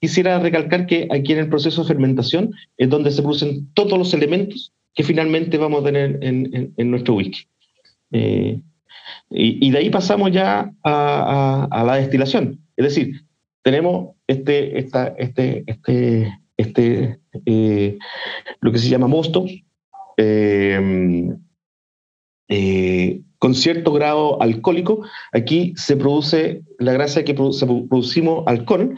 quisiera recalcar que aquí en el proceso de fermentación es donde se producen todos los elementos que finalmente vamos a tener en, nuestro whisky. Eh, y, de ahí pasamos ya a, la destilación. Es decir, tenemos este, esta, este, este, este, eh, lo que se llama mosto, eh, con cierto grado alcohólico. Aquí se produce, la gracia que producimos alcohol,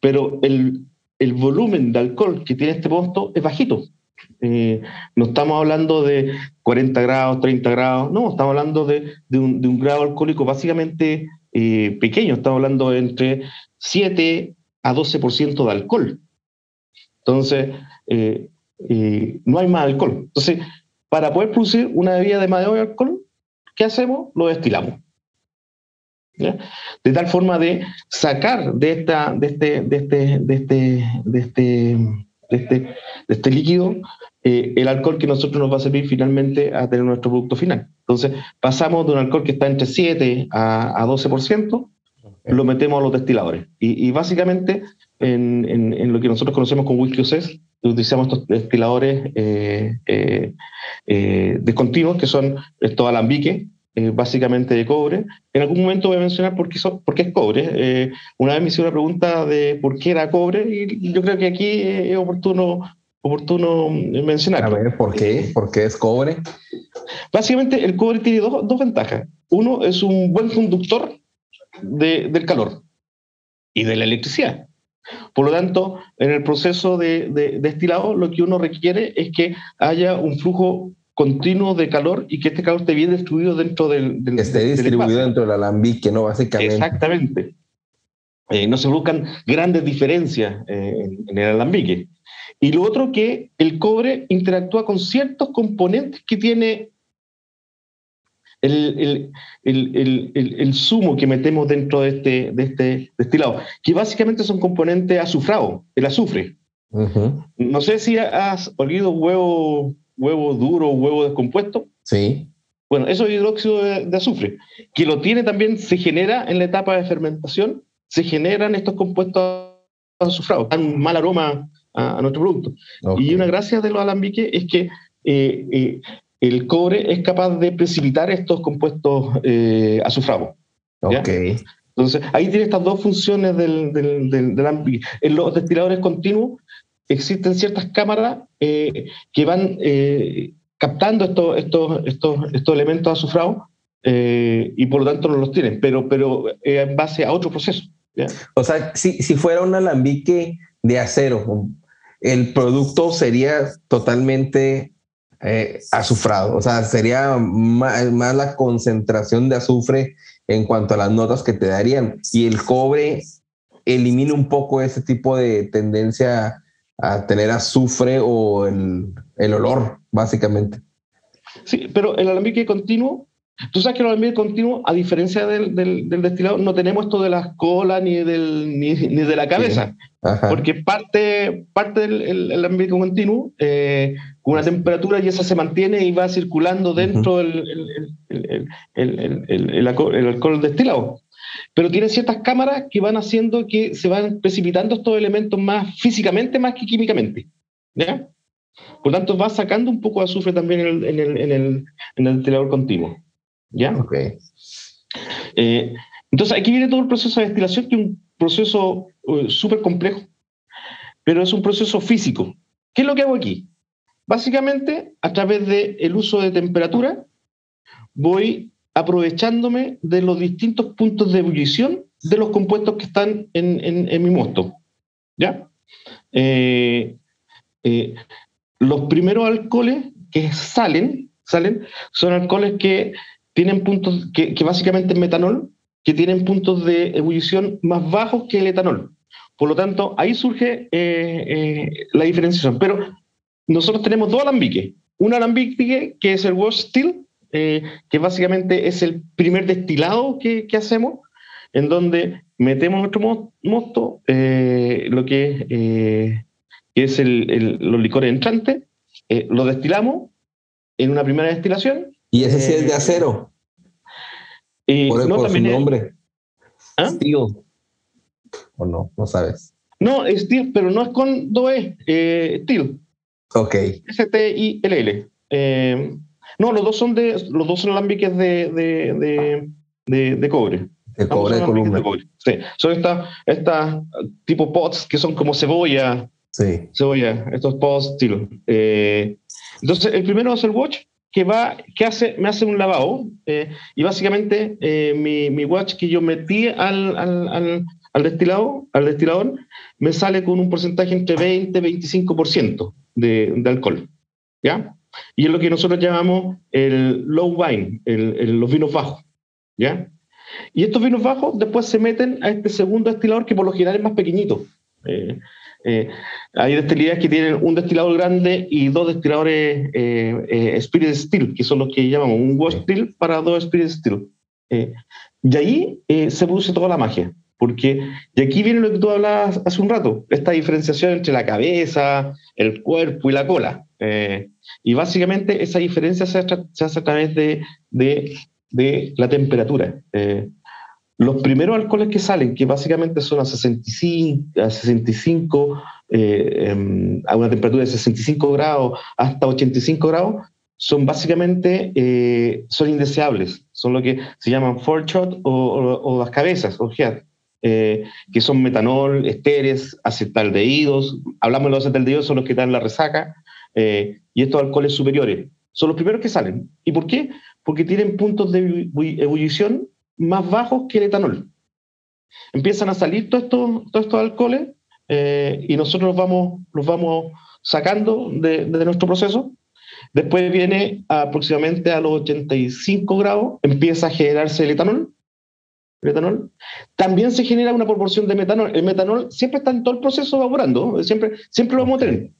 pero el, el, volumen de alcohol que tiene este mosto es bajito. Eh, no estamos hablando de 40 grados, 30 grados, no, estamos hablando de, de, un, de grado alcohólico básicamente eh, pequeño, estamos hablando de entre 7 a 12% de alcohol. Entonces, eh, no hay más alcohol. Entonces, para poder producir una bebida de mayor alcohol, ¿qué hacemos? Lo destilamos. De tal forma de sacar de, esta, de, este, de, este, de, este, de, este, de, este, de este líquido eh, el alcohol que nosotros nos va a servir finalmente a tener nuestro producto final. Entonces, pasamos de un alcohol que está entre 7 a, a 12%, lo metemos a los destiladores. Y, básicamente, en, en, lo que nosotros conocemos como whisky OCES, utilizamos estos destiladores eh, eh, descontinuos, que son estos alambiques, eh, básicamente de cobre. En algún momento voy a mencionar por qué, por qué es cobre. Eh, una vez me hicieron una pregunta de por qué era cobre y yo creo que aquí es oportuno, oportuno mencionar. A ver, ¿por qué? ¿Por qué es cobre? Básicamente el cobre tiene dos, dos ventajas. Uno es un buen conductor de, del calor y de la electricidad. Por lo tanto, en el proceso de, de, destilado, lo que uno requiere es que haya un flujo continuo de calor y que este calor esté bien distribuido dentro del... del esté distribuido dentro del alambique, ¿no? Básicamente. Exactamente. Eh, no se buscan grandes diferencias eh, en, el alambique. Y lo otro que el cobre interactúa con ciertos componentes que tiene el, el, el, zumo que metemos dentro de este, de este destilado, que básicamente son componentes azufrados, el azufre. No sé si has olido huevo huevo duro, huevo descompuesto. Sí. Bueno, eso es hidróxido de, azufre, que lo tiene también, se genera en la etapa de fermentación, se generan estos compuestos azufrados, dan mal aroma a, nuestro producto. Y una gracia de los alambiques es que eh, eh, el cobre es capaz de precipitar estos compuestos eh, azufrados. Ok. Entonces, ahí tiene estas dos funciones del, del, del alambique. En los destiladores continuos, existen ciertas cámaras eh, que van eh, captando estos, estos, estos, estos elementos azufrados eh, y por lo tanto no los tienen, pero, pero en base a otro proceso. O sea, si, si fuera un alambique de acero, el producto sería totalmente azufrado, o sea, sería más, más, la concentración de azufre en cuanto a las notas que te darían. Y el cobre elimina un poco ese tipo de tendencia a tener azufre o el, el olor, básicamente. Sí, pero el alambique continuo, tú sabes que el alambique continuo, a diferencia del, del, destilado, no tenemos esto de las colas ni, del, ni, ni de la cabeza, porque parte, parte del alambique continuo eh, con una temperatura y esa se mantiene y va circulando dentro del el, alcohol destilado pero tiene ciertas cámaras que van haciendo que se van precipitando estos elementos más físicamente más que químicamente. ¿ya? Por tanto, va sacando un poco de azufre también en el, en el, en el, en el ventilador continuo. ¿ya? Ok. Eh, entonces, aquí viene todo el proceso de destilación, que es un proceso uh, súper complejo, pero es un proceso físico. ¿Qué es lo que hago aquí? Básicamente, a través del el uso de temperatura, voy aprovechándome de los distintos puntos de ebullición de los compuestos que están en, mi mosto. ¿Ya? Eh, eh, los primeros alcoholes que salen, salen son alcoholes que tienen puntos, que, básicamente es metanol, que tienen puntos de ebullición más bajos que el etanol. Por lo tanto, ahí surge eh, la diferenciación. Pero nosotros tenemos dos alambiques. Un alambique que es el Wash Steel, eh, que básicamente es el primer destilado que, hacemos, en donde metemos nuestro mosto, eh, lo que, eh, que es el, los licores entrantes, lo destilamos en una primera destilación. ¿Y ese sí es de acero? por, no, su nombre. ¿Ah? ¿O no? No sabes. No, Steel, pero no es con 2E, eh, Steel. Ok. S-T-I-L-L. Eh, no, los dos son de, los dos son alambiques de, de, de, de cobre. De cobre de columna. Sí. Son estas esta tipo pots que son como cebolla. Sí. Cebolla, estos pots estilo. Eh, entonces, el primero es el watch que va, que hace, me hace un lavado eh, y básicamente eh, mi, mi, watch que yo metí al, al, al, al, destilado, al destilador, me sale con un porcentaje entre 20 y 25% de, de alcohol. ¿Ya? Y es lo que nosotros llamamos el low wine, el, el, los vinos bajos. ¿Ya? Y estos vinos bajos después se meten a este segundo destilador que por lo general es más pequeñito. Eh, eh, hay destilerías que tienen un destilador grande y dos destiladores eh, eh, Spirit Steel, que son los que llamamos un Wash Steel para dos Spirit Steel. Eh, y ahí eh, se produce toda la magia, porque y aquí viene lo que tú hablabas hace un rato, esta diferenciación entre la cabeza, el cuerpo y la cola. Y básicamente esa diferencia se hace, se hace a través de, de de la temperatura. Eh, los primeros alcoholes que salen, que básicamente son a 65, a 65 eh, eh, a una temperatura de 65 grados hasta 85 grados, son básicamente eh, son indeseables. Son lo que se llaman shot o, o, o, las cabezas, o head, que son metanol, esteres, acetaldehídos. Hablamos de los acetaldehídos, son los que dan la resaca. Y estos alcoholes superiores son los primeros que salen. ¿Y por qué? porque tienen puntos de ebullición más bajos que el etanol. Empiezan a salir todos estos, todos estos alcoholes eh, y nosotros los vamos, los vamos sacando de, de, nuestro proceso. Después viene aproximadamente a los 85 grados, empieza a generarse el etanol. El etanol. También se genera una proporción de metanol. El metanol siempre está en todo el proceso evaporando, siempre, siempre lo vamos a tener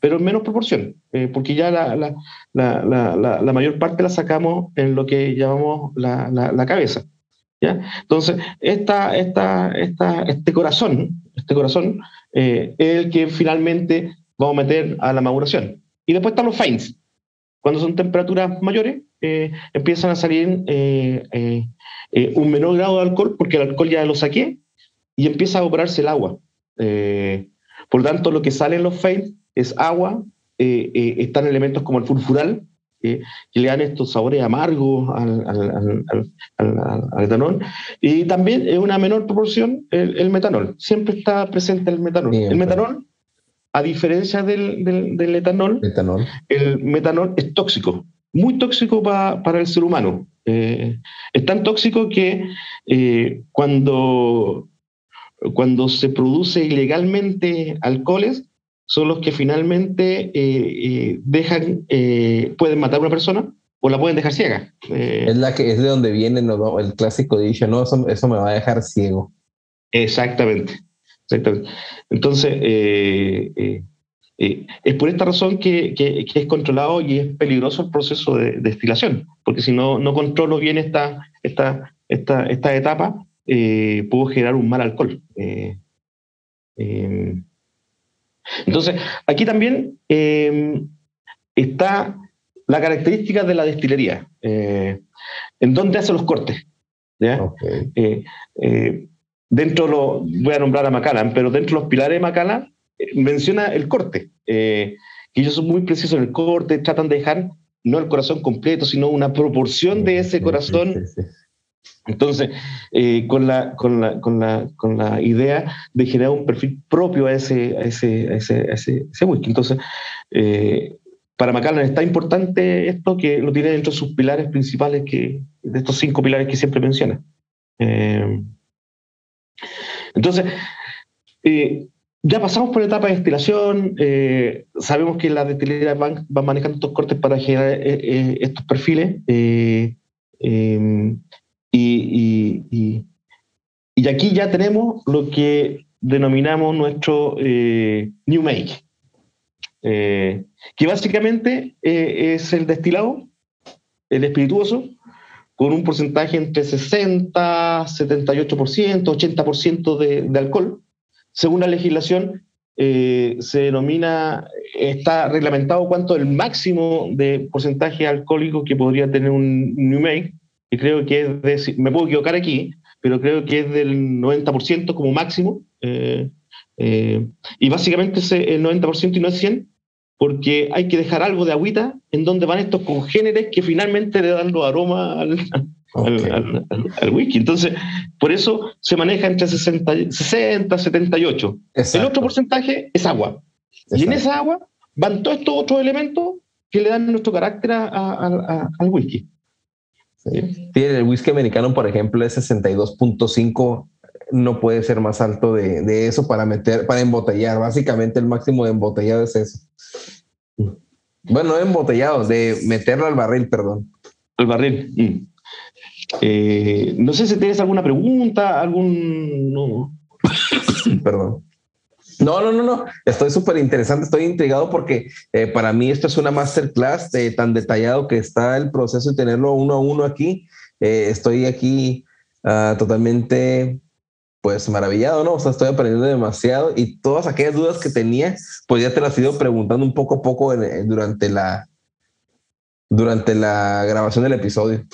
pero en menos proporción, eh, porque ya la, la, la, la, mayor parte la sacamos en lo que llamamos la, cabeza. ¿ya? Entonces, esta, esta, esta, este corazón, este corazón eh, es el que finalmente vamos a meter a la maduración. Y después están los fines. Cuando son temperaturas mayores, eh, empiezan a salir eh, eh, eh, un menor grado de alcohol, porque el alcohol ya lo saqué, y empieza a evaporarse el agua. por lo tanto, lo que sale en los fines es agua, eh, eh, están elementos como el sulfural, eh, que le dan estos sabores amargos al, al, al, al, etanol, y también en una menor proporción el, el, metanol. Siempre está presente el metanol. Bien, el metanol, a diferencia del, del, del etanol, metanol, el metanol es tóxico, muy tóxico pa, para el ser humano. Eh, es tan tóxico que eh, cuando, cuando se produce ilegalmente alcoholes, son los que finalmente eh, eh, dejan, eh, pueden matar a una persona o la pueden dejar ciega. es la que es de donde viene el clásico dicho, no, eso, eso, me va a dejar ciego. Exactamente, exactamente. Entonces, es por esta razón que, que, que, es controlado y es peligroso el proceso de, de destilación, porque si no, no controlo bien esta, esta, esta, esta etapa, puedo generar un mal alcohol. Entonces, aquí también eh, está la característica de la destilería, eh, en dónde hace los cortes. ¿ya? Okay. Eh, eh, dentro lo, voy a nombrar a Macallan, pero dentro de los pilares de Macallan menciona el corte, que ellos son muy precisos en el corte, tratan de dejar no el corazón completo, sino una proporción de ese corazón. Entonces, eh, con, la, con, la, con, la, con, la, idea de generar un perfil propio a ese, a ese, a ese, a ese, ese, whisky. Entonces, eh, para Macallan está importante esto que lo tiene dentro de sus pilares principales, que, de estos cinco pilares que siempre menciona. Eh, entonces, eh, ya pasamos por la etapa de destilación, sabemos que las destilerías van, van, manejando estos cortes para generar estos perfiles. Y, y, y, aquí ya tenemos lo que denominamos nuestro eh, New Make, eh, que básicamente eh, es el destilado, el espirituoso, con un porcentaje entre 60, 78%, 80% de, de alcohol. Según la legislación, eh, se denomina, está reglamentado cuánto el máximo de porcentaje alcohólico que podría tener un New Make, y creo que es de, me puedo equivocar aquí, pero creo que es del 90% como máximo, eh, y básicamente es el 90% y no es 100%, porque hay que dejar algo de agüita en donde van estos congéneres que finalmente le dan los aromas al, al, whisky. Entonces, por eso se maneja entre 60, 60 78. El otro porcentaje es agua. Y en esa agua van todos estos otros elementos que le dan nuestro carácter al whisky. El whisky americano, por ejemplo, es 62.5 no puede ser más alto de, de, eso para meter, para embotellar. Básicamente el máximo de embotellado es eso. Bueno, no embotellado, de meterlo al barril, perdón. Al barril. Mm. Eh, no sé si tienes alguna pregunta, algún... No. perdón. No, no, no, no. Estoy súper interesante, estoy intrigado porque eh, para mí esto es una masterclass de tan detallado que está el proceso y tenerlo uno a uno aquí. Eh, estoy aquí uh, totalmente pues maravillado, ¿no? O sea, estoy aprendiendo demasiado y todas aquellas dudas que tenía, pues ya te las he ido preguntando un poco a poco durante la durante la grabación del episodio.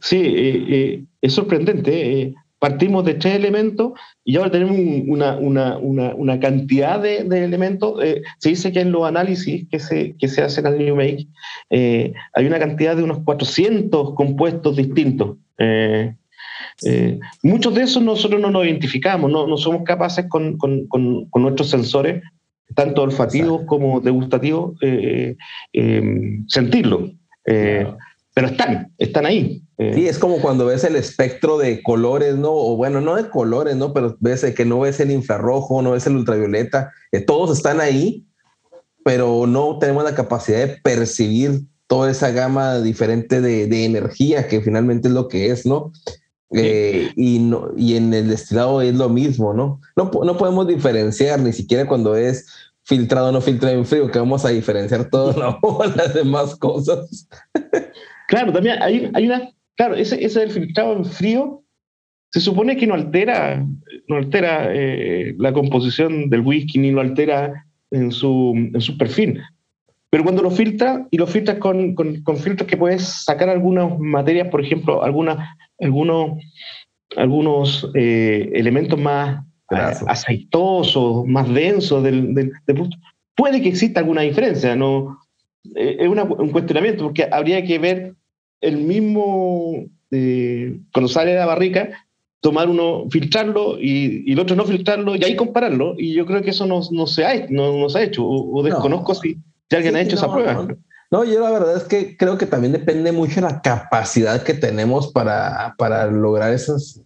Sí, eh, eh, es sorprendente. Eh, partimos de tres elementos y ahora tenemos una, una, una, una cantidad de, de elementos. se dice que en los análisis que se, que se hacen al New Make hay una cantidad de unos 400 compuestos distintos. Eh, muchos de esos nosotros no nos identificamos, no, no somos capaces con, con, con, nuestros sensores, tanto olfativos como degustativos, eh, eh, sentirlo. Pero están, están ahí. Sí, es como cuando ves el espectro de colores, ¿no? O bueno, no de colores, ¿no? Pero ves que no ves el infrarrojo, no ves el ultravioleta, todos están ahí, pero no tenemos la capacidad de percibir toda esa gama diferente de, de energía que finalmente es lo que es, ¿no? Eh, y, no, y en el destilado es lo mismo, ¿no? ¿no? No podemos diferenciar ni siquiera cuando es filtrado o no filtrado en frío, que vamos a diferenciar todas las demás cosas. Claro, también hay, hay una, claro, ese, ese del filtrado en frío se supone que no altera, no altera eh, la composición del whisky ni lo altera en su, en su perfil. Pero cuando lo filtra y lo filtras con, con, con filtros que puedes sacar algunas materias, por ejemplo, algunas algunos, algunos eh, elementos más aceitosos, más densos del, del, producto. Puede que exista alguna diferencia, no eh, es un cuestionamiento, porque habría que ver el mismo, cuando sale de la barrica, tomar uno, filtrarlo y, el otro no filtrarlo y ahí compararlo. Y yo creo que eso no, no se, ha, no, se ha hecho, o, desconozco si, alguien ha hecho esa prueba. No, yo la verdad es que creo que también depende mucho de la capacidad que tenemos para, para lograr esas,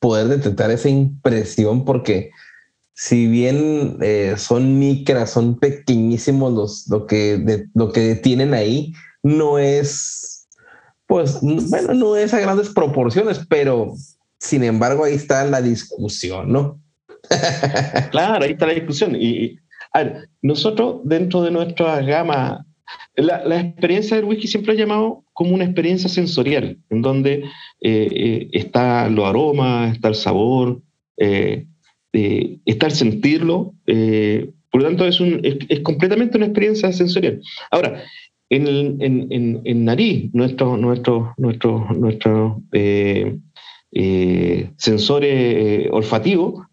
poder detectar esa impresión, porque si bien eh, son micras, son pequeñísimos los, lo, que, lo que tienen ahí, no es, pues, bueno, no es a grandes proporciones, pero sin embargo ahí está la discusión, ¿no? claro, ahí está la discusión. Y, a ver, nosotros dentro de nuestra gama la, experiencia del whisky siempre ha llamado como una experiencia sensorial, en donde eh, eh, está los aromas, está el sabor, eh, está el sentirlo. por lo tanto, es, es, completamente una experiencia sensorial. Ahora, en, en, en, nariz, nuestros nuestro, nuestro, nuestro, sensores olfativos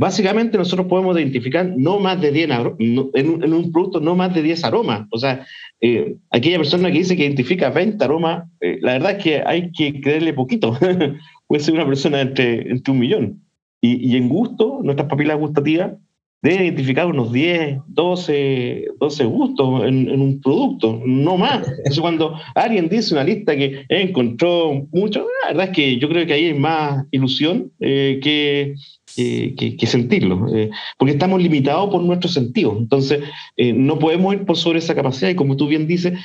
Básicamente nosotros podemos identificar no más de 10 en, un producto no más de 10 aromas. O sea, eh, aquella persona que dice que identifica 20 aromas, eh, la verdad es que hay que creerle poquito. Puede ser una persona entre, entre un millón. Y, y en gusto, nuestras papilas gustativas debe identificar unos 10, 12, 12 gustos en, un producto, no más. Entonces, cuando alguien dice una lista que encontró mucho, la verdad es que yo creo que ahí hay más ilusión eh, que, que, sentirlo, eh, porque estamos limitados por nuestros sentidos. Entonces, eh, no podemos ir por sobre esa capacidad. Y como tú bien dices,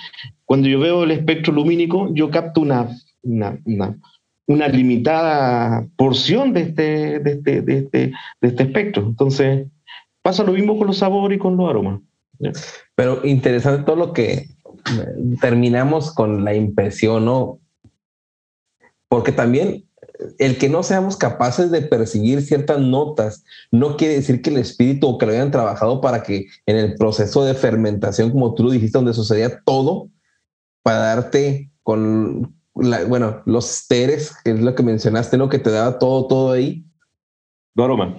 cuando yo veo el espectro lumínico, yo capto una, una, una, limitada porción de este, de este, de este, de este espectro. Entonces, Pasa lo mismo con los sabores y con los aromas. Pero interesante todo lo que eh, terminamos con la impresión, ¿no? Porque también el que no seamos capaces de percibir ciertas notas no quiere decir que el espíritu o que lo hayan trabajado para que en el proceso de fermentación, como tú lo dijiste, donde sucedía todo, para darte con, bueno, los teres, que es lo que mencionaste, ¿no? Que te daba todo, todo ahí. aroma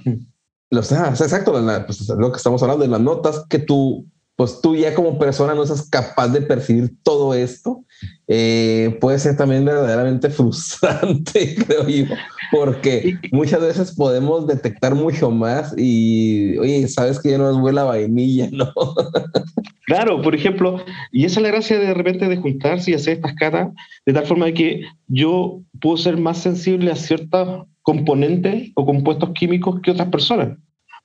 Los, ah, exacto, pues, lo que estamos hablando de las notas, que tú, pues tú ya como persona no seas capaz de percibir todo esto, eh, puede ser también verdaderamente frustrante, creo yo, porque muchas veces podemos detectar mucho más y, oye, sabes que ya no es huele vainilla, ¿no? Claro, por ejemplo, y esa es la gracia de, repente de juntarse y hacer estas caras, de tal forma que yo puedo ser más sensible a ciertos componentes o compuestos químicos que otras personas,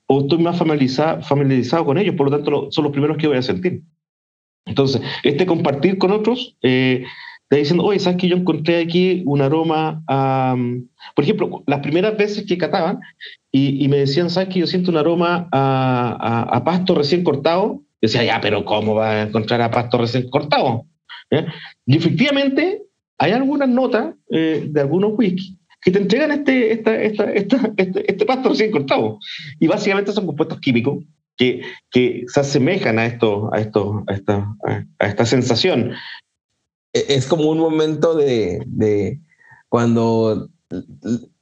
o estoy más familiarizado, familiarizado con ellos, por lo tanto son los primeros que voy a sentir. Entonces, este compartir con otros, eh, te diciendo, oye, ¿sabes que yo encontré aquí un aroma Por ejemplo, las primeras veces que cataban y, me decían, ¿sabes que yo siento un aroma a, pasto recién cortado? decía, ya, pero ¿cómo va a encontrar a pasto recién cortado? Y efectivamente, hay algunas notas eh, de algunos whisky que te entregan este, esta, esta, este, este pasto recién cortado. Y básicamente son compuestos químicos que, que se asemejan a, esto, a, esto, a, esta, a esta sensación. E, es como un momento de, de cuando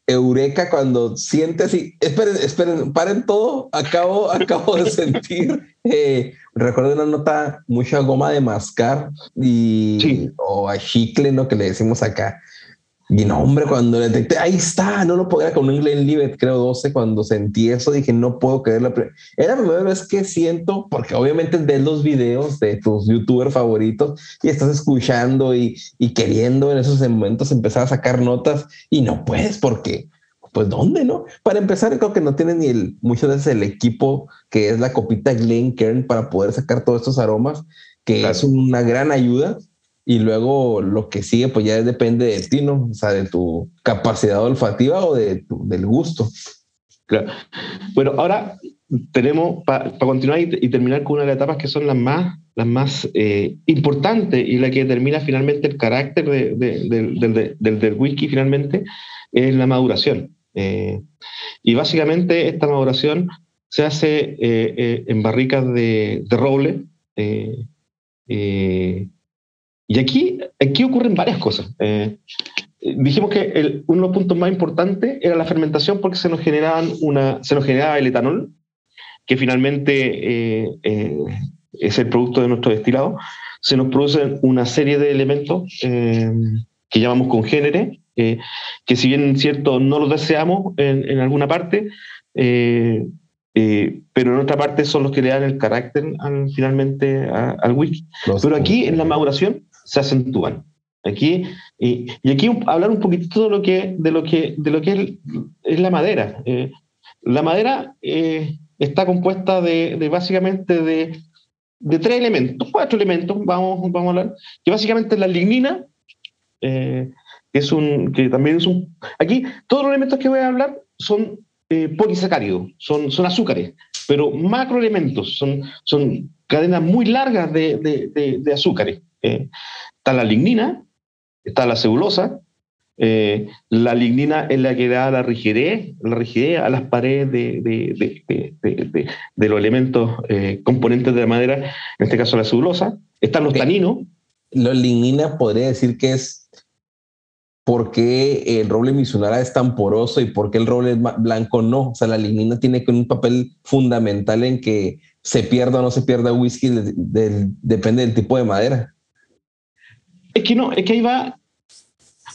eureka cuando sientes y esperen, esperen, paren todo. Acabo, acabo de sentir, eh, recuerdo una nota, mucha goma de mascar y o a chicle, ¿no? Que le decimos acá. Y no, hombre, cuando detecté, ahí está, no lo podía con un Glenlivet, creo 12, cuando sentí eso, dije, no puedo creerlo. Era la primera vez que siento, porque obviamente ves los videos de tus youtubers favoritos y estás escuchando y, y queriendo en esos momentos empezar a sacar notas y no puedes porque, pues, ¿dónde, no? Para empezar, creo que no tienes ni el, muchas veces el equipo que es la copita Glenkern para poder sacar todos estos aromas, que es una gran ayuda y luego lo que sigue pues ya depende de ti, ¿no? O sea, de tu capacidad olfativa o de del gusto. Claro. Bueno, ahora tenemos, para continuar y, terminar con una de las etapas que son las más, las más eh, importantes y la que determina finalmente el carácter de, del, del, whisky finalmente, es la maduración. Eh, y básicamente esta maduración se hace eh, en barricas de, roble. Y aquí, aquí ocurren varias cosas. Eh, dijimos que el, uno de los puntos más importantes era la fermentación porque se nos, generaban una, se nos generaba el etanol, que finalmente eh, eh, es el producto de nuestro destilado. Se nos producen una serie de elementos que llamamos congéneres, que si bien cierto no los deseamos en, en alguna parte, pero en otra parte son los que le dan el carácter finalmente al whisky. pero aquí en la maduración se acentúan. Aquí, y, aquí hablar un poquitito de lo que, de lo que, de lo que es, la madera. Eh, la madera eh, está compuesta de, básicamente de, tres elementos, cuatro elementos, vamos, vamos a hablar, que básicamente es la lignina, eh, que es un, que también es un, aquí todos los elementos que voy a hablar son polisacáridos, son, son azúcares, pero macroelementos, son, son cadenas muy largas de, de azúcares. Eh, está la lignina, está la celulosa. Eh, la lignina es la que da la rigidez, la rigidez a las paredes de, los elementos eh, componentes de la madera, en este caso la celulosa. Están los taninos. La lignina podría decir que es por qué el roble misunara es tan poroso y por qué el roble blanco no. O sea, la lignina tiene un papel fundamental en que se pierda o no se pierda whisky, depende del tipo de madera. Es que no, es que ahí va.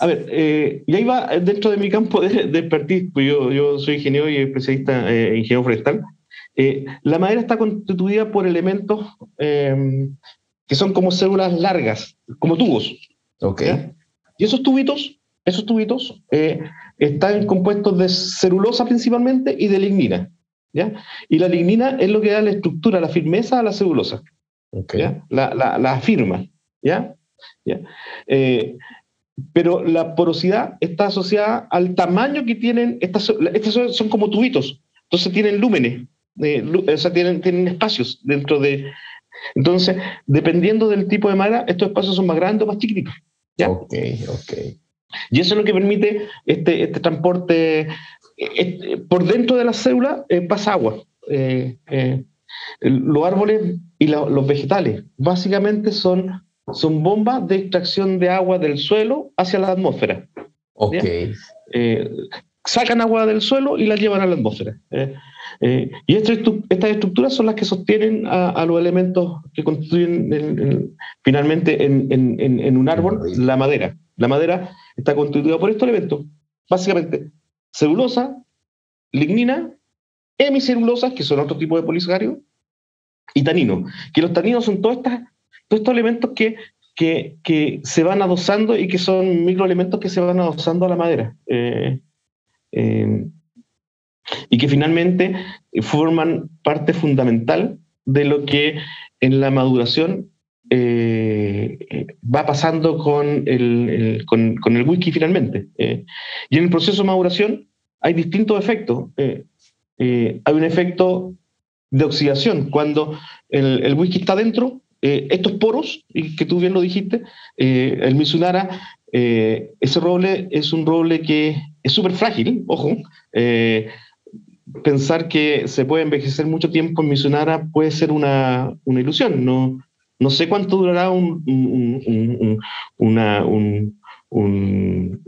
A ver, eh, y ahí va dentro de mi campo de, de expertise, pues yo, yo soy ingeniero y especialista en eh, ingeniero forestal. Eh, la madera está constituida por elementos em, que son como células largas, como tubos. Ok. Y esos tubitos, esos tubitos están compuestos de celulosa principalmente y de lignina. ¿ya? Y la lignina es lo que da la estructura, la firmeza a la celulosa. Okay. La, la, la firma. ¿ya? Eh, pero la porosidad está asociada al tamaño que tienen, estas, estas son como tubitos, entonces tienen lúmenes, eh, o sea, tienen, tienen espacios dentro de... Entonces, dependiendo del tipo de madera, estos espacios son más grandes o más chiquititos. ¿ya? Ok, ok. Y eso es lo que permite este, este transporte. Este, por dentro de la célula eh, pasa agua. los árboles y los vegetales básicamente son son bombas de extracción de agua del suelo hacia la atmósfera. Ok. Eh, sacan agua del suelo y la llevan a la atmósfera. y estas estructuras son las que sostienen a, los elementos que constituyen finalmente en, un árbol la madera. La madera está constituida por estos elementos, básicamente celulosa, lignina, hemicelulosas, que son otro tipo de polisacario, y tanino, que los taninos son todos, estas, todos estos elementos que, que, se van adosando y que son microelementos que se van adosando a la madera. Eh, eh, y que finalmente forman parte fundamental de lo que en la maduración eh, va pasando con el, con, con el whisky finalmente. y en el proceso de maduración hay distintos efectos. hay un efecto de oxidación. Cuando el, whisky está dentro, eh, estos poros, y que tú bien lo dijiste, eh, el Mizunara, eh, ese roble es un roble que es súper frágil, ojo. pensar que se puede envejecer mucho tiempo en Mizunara puede ser una, ilusión. No, no sé cuánto durará una,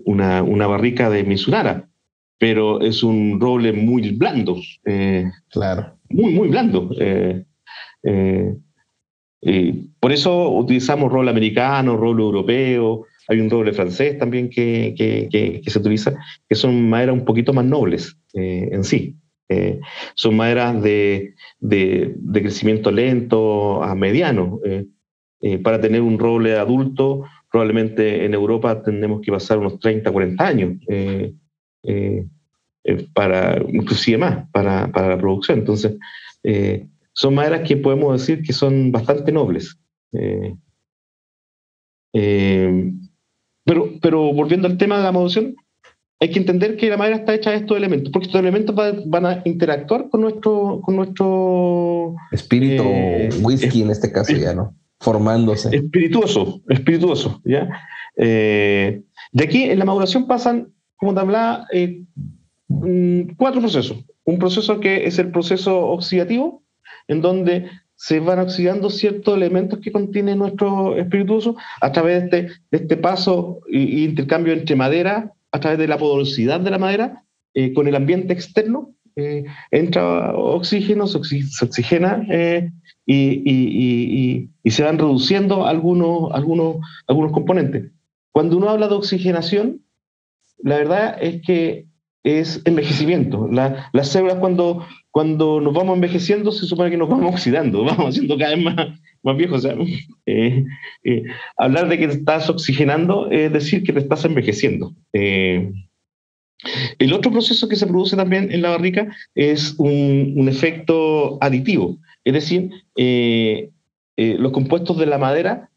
una, barrica de Mizunara, pero es un roble muy blando. claro muy, muy blando. Eh, eh, por eso utilizamos roble americano, roble europeo, hay un roble francés también que, que, se utiliza, que son maderas un poquito más nobles eh, en sí. son maderas de, de, de, crecimiento lento a mediano. para tener un roble adulto, probablemente en Europa tendremos que pasar unos 30, 40 años. Eh, para, inclusive más, para, para la producción. Entonces, eh, son maderas que podemos decir que son bastante nobles. Eh, pero, pero volviendo al tema de la maduración, hay que entender que la madera está hecha de estos elementos, porque estos elementos van a interactuar con nuestro, con nuestro espíritu whisky en este caso ya, ¿no? Formándose. Espirituoso, espirituoso, ¿ya? de aquí en la maduración pasan, como te hablaba, Mm, cuatro procesos. Un proceso que es el proceso oxidativo, en donde se van oxidando ciertos elementos que contiene nuestro espirituoso a través de este, este paso y, intercambio entre madera, a través de la porosidad de la madera, eh, con el ambiente externo. Eh, entra oxígeno, se, oxigena eh, y, y, se van reduciendo algunos, algunos, algunos componentes. Cuando uno habla de oxigenación, la verdad es que es envejecimiento. las células cuando, cuando nos vamos envejeciendo se supone que nos vamos oxidando, vamos haciendo cada vez más, más viejos. Eh, eh, hablar de que te estás oxigenando es decir que te estás envejeciendo. Eh, el otro proceso que se produce también en la barrica es un, un efecto aditivo, es decir, los compuestos de la madera,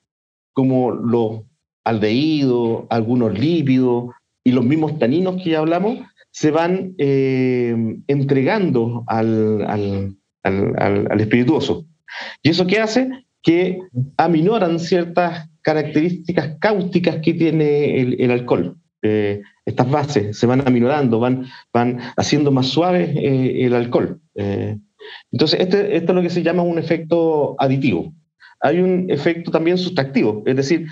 como los aldehídos, algunos lípidos y los mismos taninos que ya hablamos, se van eh, entregando al, al, al, espirituoso. ¿Y eso qué hace? Que aminoran ciertas características cáusticas que tiene el, alcohol. Eh, estas bases se van aminorando, van, van haciendo más suave eh, el alcohol. entonces, este, esto es lo que se llama un efecto aditivo. Hay un efecto también sustractivo, es decir,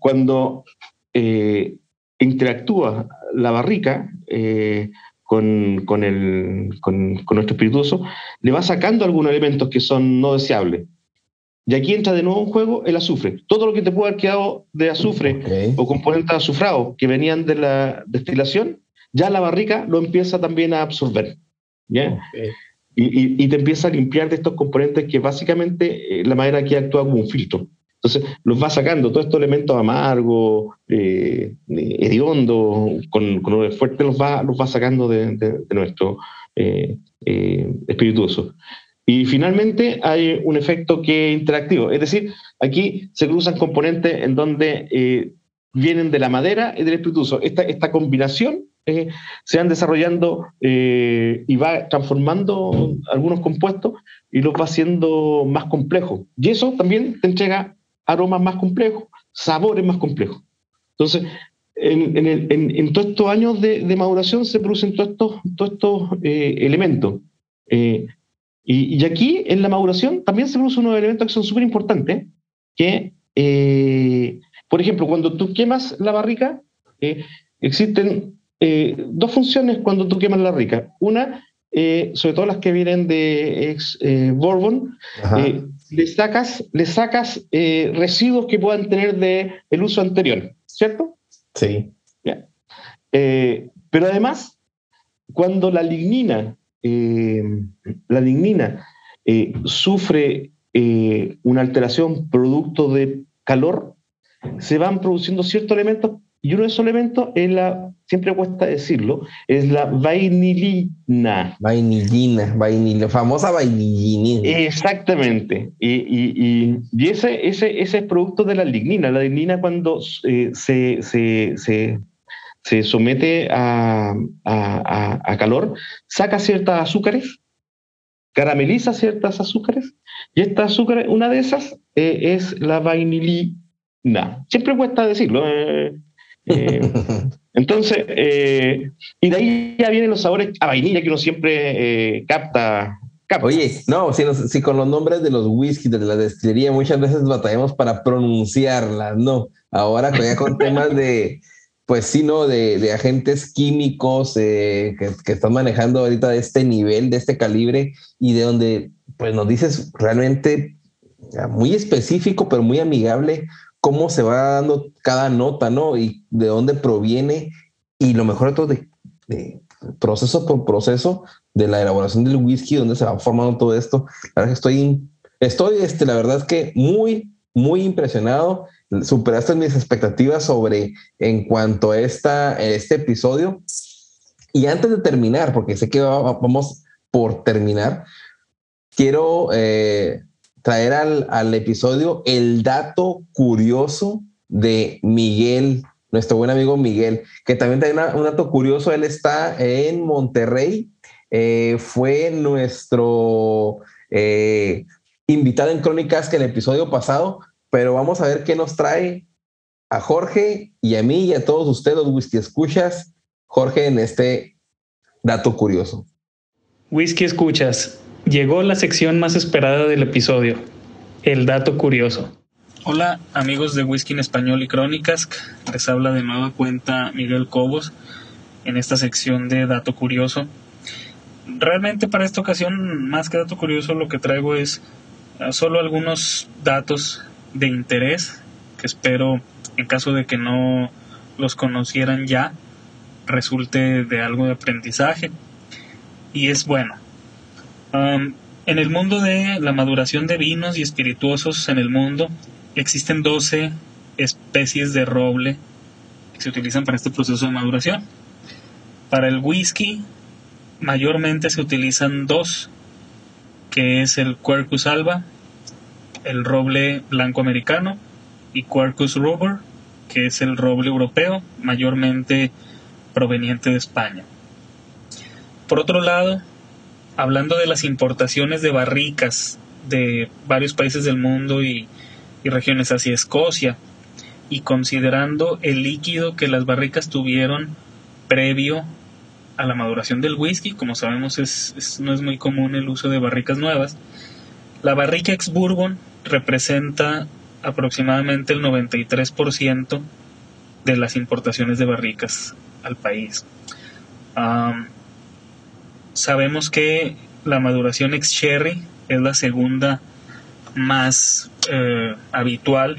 cuando interactúa la barrica eh, con, con, el, con, nuestro espirituoso, le va sacando algunos elementos que son no deseables. Y aquí entra de nuevo en juego el azufre. Todo lo que te puede haber quedado de azufre o componentes azufrados que venían de la destilación, ya la barrica lo empieza también a absorber. ¿ya? Y, y, te empieza a limpiar de estos componentes que básicamente eh, la madera aquí actúa como un filtro. Entonces los va sacando, todos estos elementos amargos, eh, hediondos, con, con fuertes, los va, los va sacando de, nuestro eh, eh, espirituoso. Y finalmente hay un efecto que es interactivo, es decir, aquí se cruzan componentes en donde eh, vienen de la madera y del espirituoso. Esta, esta combinación se van desarrollando y va transformando algunos compuestos y los va haciendo más complejos. Y eso también te entrega aromas más complejos, sabores más complejos. Entonces, en, todos estos años de, maduración se producen todos estos, todos estos eh, elementos. Eh, y, aquí, en la maduración, también se producen unos elementos que son súper importantes, que, eh, por ejemplo, cuando tú quemas la barrica, existen dos funciones cuando tú quemas la rica. Una, sobre todo las que vienen de ex Bourbon, le sacas, le sacas residuos que puedan tener de el uso anterior, ¿cierto? Sí. pero además, cuando la lignina, la lignina sufre una alteración producto de calor, se van produciendo ciertos elementos y uno de esos elementos es la, siempre cuesta decirlo, es la vainilina. Vainilina, vainilina, famosa vainilina. Exactamente. Y, y, y, ese, ese, ese, es producto de la lignina. La lignina cuando eh, se, se, se, se, somete a, a, a, calor, saca ciertas azúcares, carameliza ciertas azúcares, y esta azúcar, una de esas eh, es la vainilina. Siempre cuesta decirlo. Eh, eh, entonces, eh, y de ahí ya vienen los sabores a vainilla que uno siempre capta, Oye, no, si, con los nombres de los whisky de la destilería muchas veces batallamos para pronunciarlas, no. Ahora ya con temas de, pues sí, ¿no? De, agentes químicos que, que, están manejando ahorita de este nivel, de este calibre, y de donde, pues nos dices realmente muy específico, pero muy amigable, cómo se va dando cada nota, ¿no? Y de dónde proviene. Y lo mejor de todo, de, proceso por proceso de la elaboración del whisky, donde se va formando todo esto. La verdad que estoy, estoy, este, la verdad es que muy, muy impresionado. Superaste mis expectativas sobre en cuanto a esta, este episodio. Y antes de terminar, porque sé que vamos por terminar, quiero eh, traer al, episodio el dato curioso de Miguel, nuestro buen amigo Miguel, que también tiene un dato curioso, él está en Monterrey, eh, fue nuestro eh, invitado en Crónicas que el episodio pasado, pero vamos a ver qué nos trae a Jorge y a mí y a todos ustedes, los whisky escuchas, Jorge, en este dato curioso. Whisky escuchas, Llegó la sección más esperada del episodio, el dato curioso. Hola amigos de Whisky en Español y Crónicas, les habla de nueva cuenta Miguel Cobos en esta sección de dato curioso. Realmente para esta ocasión, más que dato curioso, lo que traigo es ah, solo algunos datos de interés que espero, en caso de que no los conocieran ya, resulte de algo de aprendizaje. Y es bueno, en el mundo de la maduración de vinos y espirituosos en el mundo existen 12 especies de roble que se utilizan para este proceso de maduración. Para el whisky mayormente se utilizan dos, que es el Quercus alba, el roble blanco americano, y Quercus rubber, que es el roble europeo, mayormente proveniente de España. Por otro lado, hablando de las importaciones de barricas de varios países del mundo y, regiones hacia Escocia, y considerando el líquido que las barricas tuvieron previo a la maduración del whisky, como sabemos no es muy común el uso de barricas nuevas, la barrica ex bourbon representa aproximadamente el 93% de las importaciones de barricas al país. Sabemos que la maduración ex sherry es la segunda más eh, habitual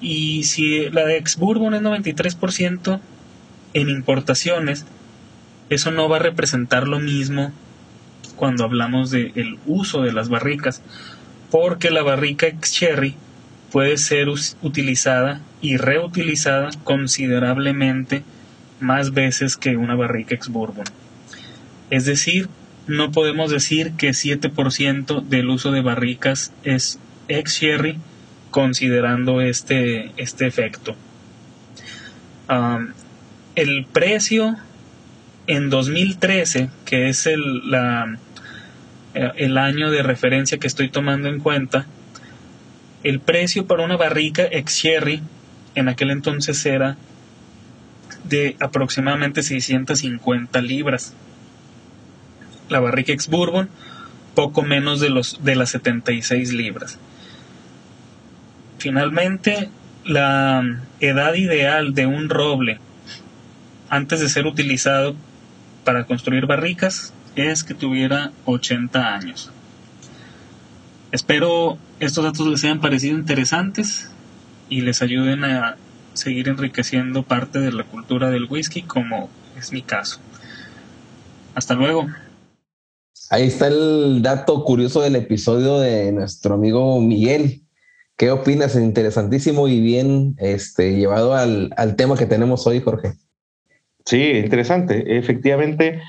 y si la de ex bourbon es 93% en importaciones, eso no va a representar lo mismo cuando hablamos del uso de las barricas, porque la barrica ex sherry puede ser utilizada y reutilizada considerablemente más veces que una barrica ex bourbon. Es decir, no podemos decir que 7% del uso de barricas es ex sherry considerando este, este efecto. el precio en 2013, que es el, la, eh, el año de referencia que estoy tomando en cuenta, el precio para una barrica ex sherry en aquel entonces era de aproximadamente 650 libras la barrica ex bourbon poco menos de, los, de las 76 libras. Finalmente, la edad ideal de un roble antes de ser utilizado para construir barricas es que tuviera 80 años. Espero estos datos les hayan parecido interesantes y les ayuden a seguir enriqueciendo parte de la cultura del whisky como es mi caso. Hasta luego. Ahí está el dato curioso del episodio de nuestro amigo Miguel. ¿Qué opinas? Interesantísimo y bien este, llevado al, tema que tenemos hoy, Jorge. Sí, interesante. Efectivamente,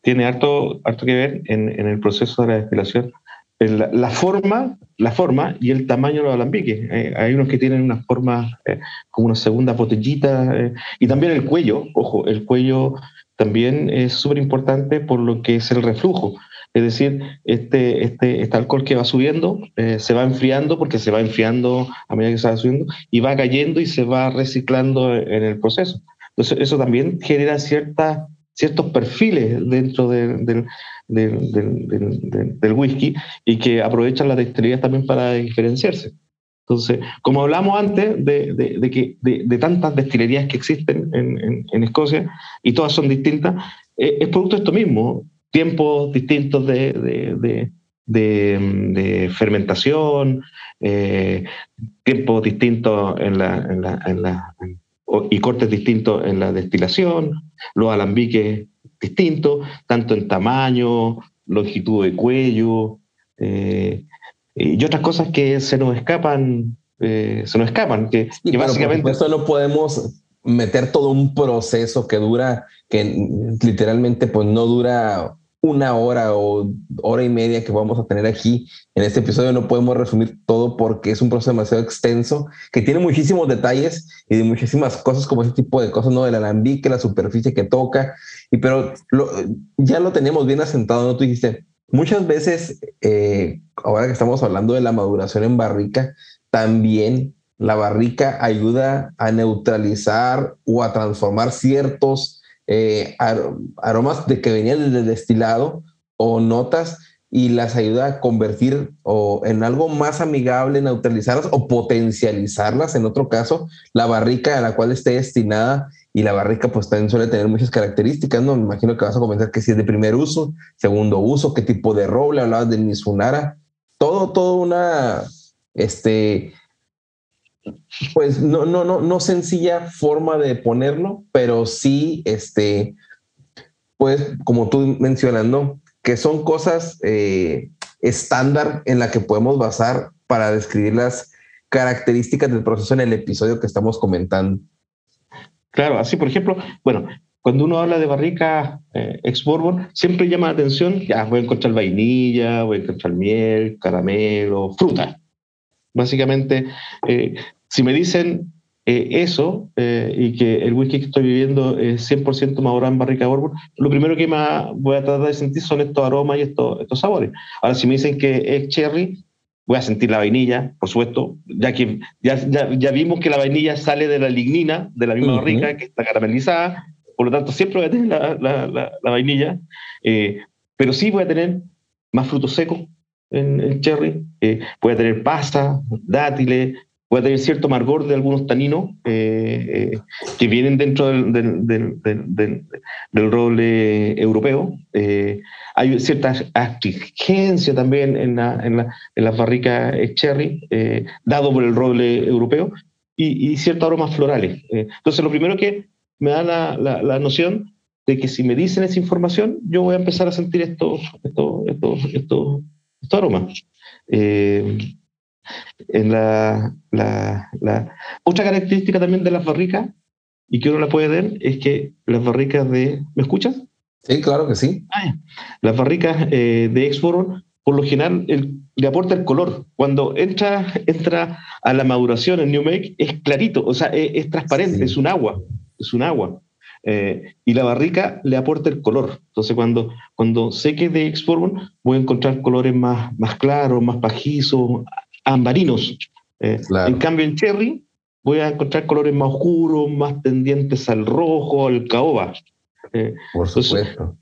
tiene harto, harto que ver en, el proceso de la destilación. La, forma, la forma y el tamaño de los alambiques. Eh, hay unos que tienen una forma eh, como una segunda botellita eh, y también el cuello. Ojo, el cuello también es súper importante por lo que es el reflujo. Es decir, este, este, este alcohol que va subiendo eh, se va enfriando porque se va enfriando a medida que se va subiendo y va cayendo y se va reciclando en el proceso. Entonces, eso también genera cierta, ciertos perfiles dentro del, del, whisky y que aprovechan las destilerías también para diferenciarse. Entonces, como hablamos antes de, de, que, de, tantas destilerías que existen en, en, Escocia y todas son distintas, eh, es producto de esto mismo tiempos distintos de, de, fermentación, eh, tiempos distintos en la, y cortes distintos en la destilación, los alambiques distintos, tanto en tamaño, longitud de cuello, eh, y otras cosas que se nos escapan, eh, se nos escapan, que, básicamente... Por no podemos meter todo un proceso que dura, que literalmente pues no dura una hora o hora y media que vamos a tener aquí en este episodio. No podemos resumir todo porque es un proceso demasiado extenso que tiene muchísimos detalles y de muchísimas cosas como ese tipo de cosas, ¿no? Del alambique, la superficie que toca. Y pero ya lo tenemos bien asentado, ¿no? Tú dijiste, muchas veces, eh, ahora que estamos hablando de la maduración en barrica, también la barrica ayuda a neutralizar o a transformar ciertos eh, aromas de que venían del destilado o notas y las ayuda a convertir o en algo más amigable, neutralizarlas o potencializarlas. En otro caso, la barrica a la cual esté destinada y la barrica pues también suele tener muchas características, ¿no? Me imagino que vas a comentar que si es de primer uso, segundo uso, qué tipo de roble, hablabas del misunara, todo, todo una, este, pues no, no, no, no sencilla forma de ponerlo, pero sí, este, pues como tú mencionando, que son cosas eh, estándar en la que podemos basar para describir las características del proceso en el episodio que estamos comentando. Claro, así por ejemplo, bueno, cuando uno habla de barrica eh, ex bourbon, siempre llama la atención, ya voy a encontrar vainilla, voy a encontrar miel, caramelo, fruta. Básicamente, eh, si me dicen eh, eso eh, y que el whisky que estoy viviendo es 100% madurado en barrica bourbon, lo primero que más voy a tratar de sentir son estos aromas y estos, estos sabores. Ahora, si me dicen que es cherry, voy a sentir la vainilla, por supuesto, ya que ya, ya, vimos que la vainilla sale de la lignina, de la misma barrica, que está caramelizada, por lo tanto siempre voy a tener la, la, la, vainilla, pero sí voy a tener más frutos secos, en el cherry, eh, puede tener pasa, dátiles, puede tener cierto amargor de algunos taninos eh, eh, que vienen dentro del, del, del, del, roble europeo. hay cierta astringencia también en, la, en, la, en las barricas cherry, dado por el roble europeo, y, y ciertos aromas florales. entonces, lo primero que me da la, la, la noción de que si me dicen esa información, yo voy a empezar a sentir estos, estos, estos, estos aromas. Eh, en la, la, otra característica también de las barricas, y que uno la puede ver, es que las barricas de... ¿Me escuchas? Sí, claro que sí. Ah, las barricas eh, de Exforo, por lo general, le aporta el color. Cuando entra, entra a la maduración en New Make, es clarito, o sea, es, transparente, es un agua, es un agua. Eh, y la barrica le aporta el color. Entonces, cuando, cuando seque de ex voy a encontrar colores más, más claros, más pajizos, ambarinos. Eh, en cambio, en cherry voy a encontrar colores más oscuros, más tendientes al rojo, al caoba. Eh, Por supuesto.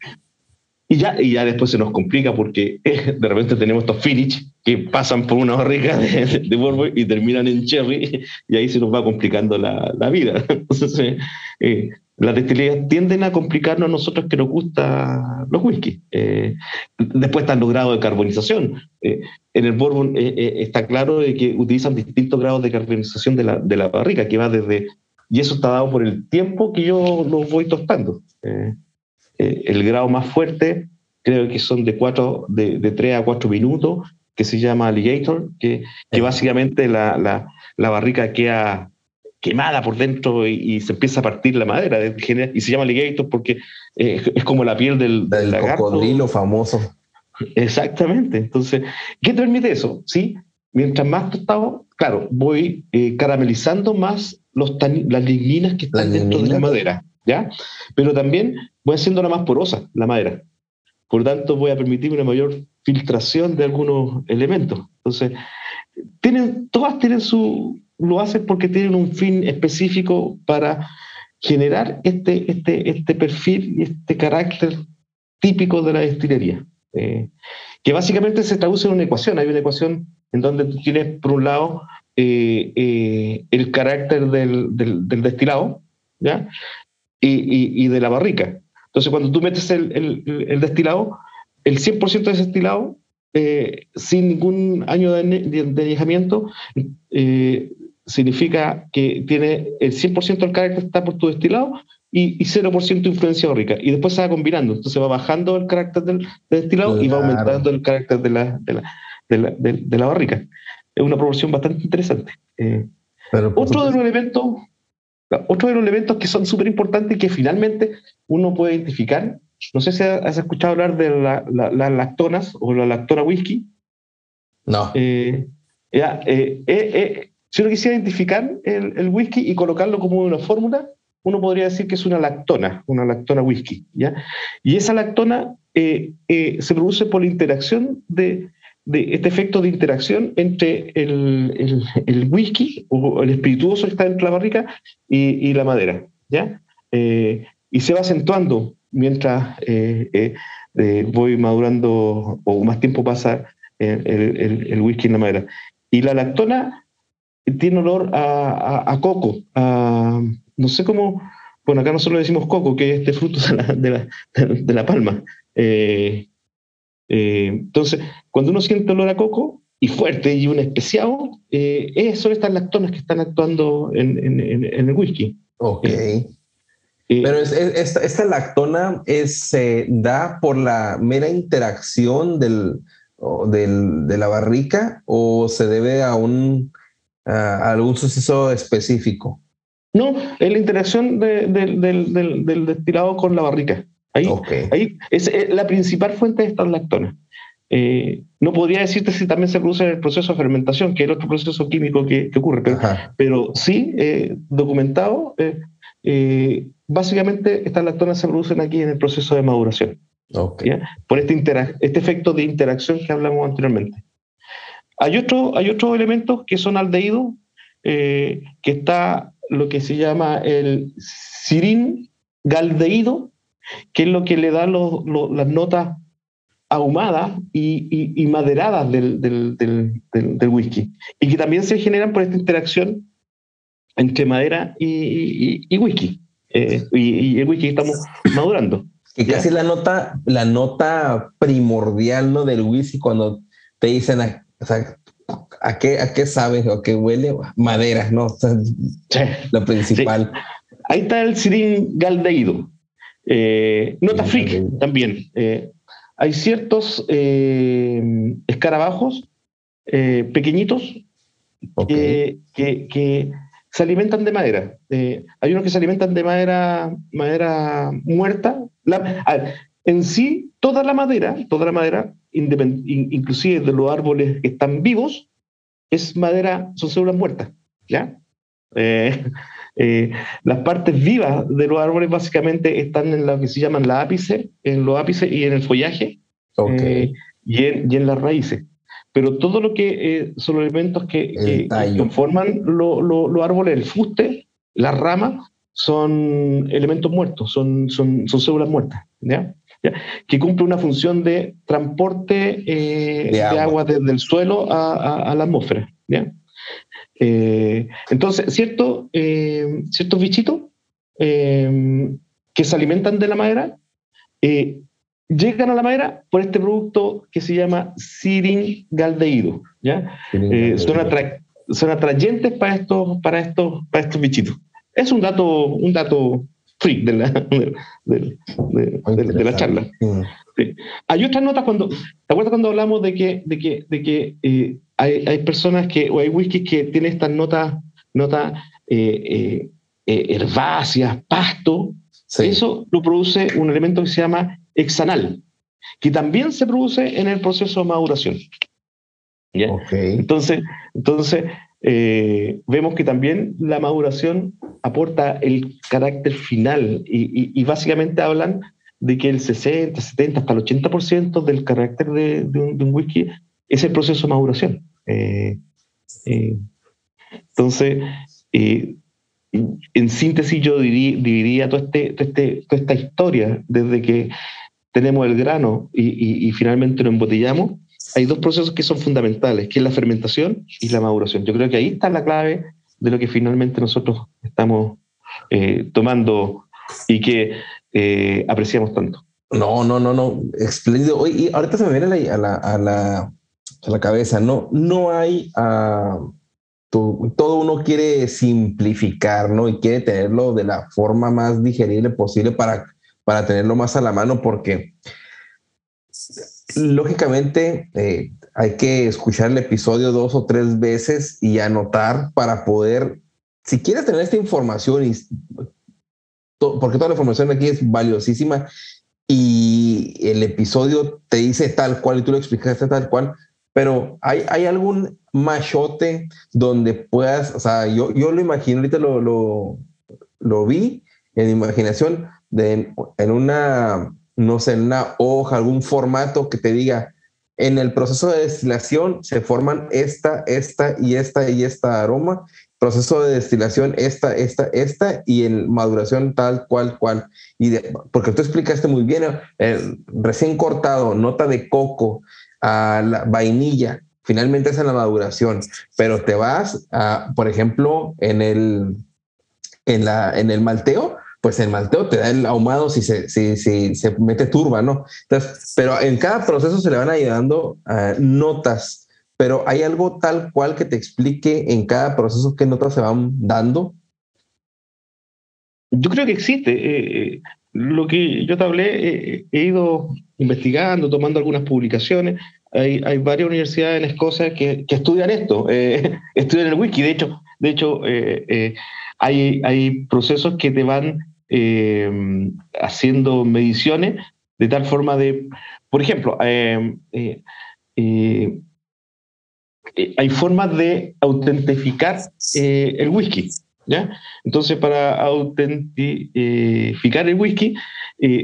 Y ya, y ya después se nos complica porque de repente tenemos estos finish que pasan por una barrica de, de, y terminan en cherry y ahí se nos va complicando la, la vida. Entonces, las destilerías tienden a complicarnos a nosotros que nos gusta los whisky. Eh, después están los grados de carbonización. Eh, en el Bourbon eh, está claro de que utilizan distintos grados de carbonización de la, de la, barrica, que va desde... Y eso está dado por el tiempo que yo los voy tostando. El grado más fuerte creo que son de, cuatro, de, de 3 a 4 minutos, que se llama Alligator, que, que básicamente la, la, la barrica queda quemada por dentro y, se empieza a partir la madera. Y se llama alligator porque eh, es como la piel del, del, cocodrilo famoso. Exactamente. Entonces, ¿qué te permite eso? ¿Sí? Mientras más tostado, claro, voy eh, caramelizando más los las ligninas que están dentro de la madera, ¿ya? Pero también voy haciéndola más porosa, la madera. Por lo tanto, voy a permitir una mayor filtración de algunos elementos. Entonces, tienen, todas tienen su, lo hacen porque tienen un fin específico para generar este, este, este perfil y este carácter típico de la destilería, eh, que básicamente se traduce en una ecuación. Hay una ecuación en donde tú tienes, por un lado, eh, eh, el carácter del, del, destilado ¿ya? Y, y, de la barrica. Entonces, cuando tú metes el, el, el destilado, el 100% de ese destilado, sin ningún año de, de, de añejamiento, significa que tiene el 100% del carácter está por tu destilado y, y 0% influencia bórrica. Y después se va combinando. Entonces va bajando el carácter del, destilado y va aumentando el carácter de la, de la, de la, de, la barrica. Es una proporción bastante interesante. Eh, otro de los elementos, otro de los elementos que son súper importantes y que finalmente uno puede identificar, no sé si has escuchado hablar de las lactonas o la lactona whisky. No. Eh, ya, eh, eh si uno quisiera identificar el, whisky y colocarlo como una fórmula, uno podría decir que es una lactona, una lactona whisky. ¿ya? Y esa lactona se produce por la interacción de, este efecto de interacción entre el, whisky o el espirituoso que está dentro de la barrica y, la madera. ¿ya? Eh, y se va acentuando mientras voy madurando o más tiempo pasa el, whisky en la madera. Y la lactona tiene olor a, coco, no sé cómo, bueno, acá nosotros decimos coco, que es este fruto de la, de la, palma. Eh, eh, entonces, cuando uno siente olor a coco y fuerte y un especiado, eh, son estas lactonas que están actuando en, el whisky. Ok. Pero esta, lactona es, se da por la mera interacción del, del, de la barrica o se debe a un algún suceso específico. No, es la interacción del, destilado con la barrica. Ahí, ahí es, eh, la principal fuente de estas lactonas. Eh, no podría decirte si también se produce en el proceso de fermentación, que es el otro proceso químico que, ocurre, pero, pero sí, eh, documentado, básicamente estas lactonas se producen aquí en el proceso de maduración. Por este, este efecto de interacción que hablamos anteriormente. Hay, otro, hay otros elementos que son aldehídos, eh, que está lo que se llama el sirín galdehído, que es lo que le da las notas ahumadas y, maderadas del, whisky, y que también se generan por esta interacción entre madera y, whisky, eh, y, el whisky que estamos madurando. Que casi la nota, la nota primordial ¿no? del whisky cuando te dicen o sea, ¿a qué, a qué sabe o qué huele? Madera, ¿no? Lo principal. Ahí está el sirín galdeído. Eh, nota freak también. Eh, hay ciertos eh, escarabajos pequeñitos que, que, se alimentan de madera. hay unos que se alimentan de madera, madera muerta. en sí, toda la madera, toda la madera inclusive de los árboles que están vivos, es madera, son células muertas, ¿ya? Eh, eh, las partes vivas de los árboles básicamente están en lo que se llaman la ápice, en los ápices y en el follaje, eh, y, en, las raíces. Pero todo lo que son los elementos que, conforman los árboles, el fuste, las ramas, son elementos muertos, son, son, son células muertas, ¿ya? que cumple una función de transporte eh, de, agua. desde el suelo a, la atmósfera. ¿ya? Eh, entonces, cierto, eh, ciertos bichitos eh, que se alimentan de la madera eh, llegan a la madera por este producto que se llama sirin galdehído. ¿ya? son, atrayentes para estos, para, estos, para estos bichitos. Es un dato, un dato free de la, de, la charla. Hay otras notas cuando, ¿te acuerdas cuando hablamos de que, de que, de que eh, hay, hay, personas que, o hay whiskies que tienen estas notas, notas eh, eh, herbáceas, pasto? Eso lo produce un elemento que se llama hexanal, que también se produce en el proceso de maduración. Entonces, entonces vemos que también la maduración aporta el carácter final y, básicamente hablan de que el 60, 70, hasta el 80% del carácter de, un, whisky es el proceso de maduración. Eh, eh, entonces, eh, en síntesis yo dividiría, este, este, toda esta historia desde que tenemos el grano y, finalmente lo embotellamos. Hay dos procesos que son fundamentales, que es la fermentación y la maduración. Yo creo que ahí está la clave de lo que finalmente nosotros estamos tomando y que apreciamos tanto. No, no, no, no, espléndido. y ahorita se me viene a la cabeza, no, no hay, uh, todo uno quiere simplificar, ¿no? Y quiere tenerlo de la forma más digerible posible para, para tenerlo más a la mano, porque lógicamente eh, hay que escuchar el episodio dos o tres veces y anotar para poder, si quieres tener esta información, y, porque toda la información aquí es valiosísima y el episodio te dice tal cual y tú lo explicaste tal cual, pero hay, hay algún machote donde puedas, o sea, yo, yo lo imagino, ahorita lo, lo, vi en imaginación, de, en una, no sé, en una hoja, algún formato que te diga, en el proceso de destilación se forman esta, esta y esta y esta aroma. Proceso de destilación, esta, esta, esta y en maduración tal, cual, cual. Y porque tú explicaste muy bien, eh, recién cortado, nota de coco, a la vainilla, finalmente es en la maduración, pero te vas por ejemplo, en el, en la, en el malteo, pues el malteo te da el ahumado si se, si, se mete turba, ¿no? Entonces, pero en cada proceso se le van ayudando uh, notas, pero hay algo tal cual que te explique en cada proceso qué notas se van dando. Yo creo que existe. Eh, eh lo que yo te hablé, eh, he ido investigando, tomando algunas publicaciones. Hay, varias universidades en Escocia que, estudian esto, eh, estudian el wiki. De hecho, de hecho eh, hay, hay procesos que te van eh, haciendo mediciones de tal forma de, por ejemplo, eh, eh, hay formas de autentificar el whisky. ¿Ya? Entonces, para autentificar el whisky,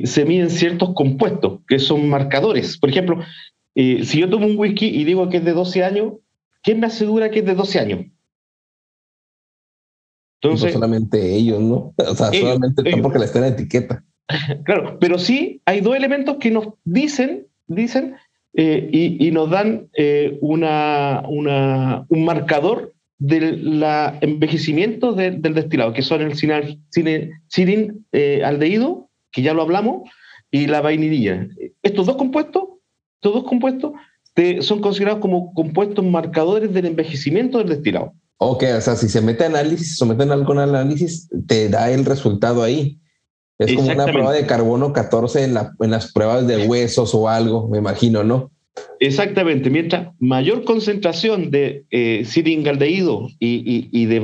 se miden ciertos compuestos que son marcadores. Por ejemplo, si yo tomo un whisky y digo que es de 12 años, ¿quién me asegura que es de 12 años? Entonces, no solamente ellos, ¿no? O sea, solamente porque le está en la etiqueta. Claro, pero sí hay dos elementos que nos dicen, dicen eh, y, nos dan eh, una, una, un marcador del envejecimiento del destilado, que son el cirin eh, aldehído, que ya lo hablamos, y la vainilla. Estos dos compuestos, estos dos compuestos son considerados como compuestos marcadores del envejecimiento del destilado. Ok, o sea, si se mete análisis, se someten algún análisis, te da el resultado ahí. Es como una prueba de carbono 14 en, las pruebas de huesos o algo, me imagino, ¿no? Exactamente. Mientras mayor concentración de eh, siringaldehído y, de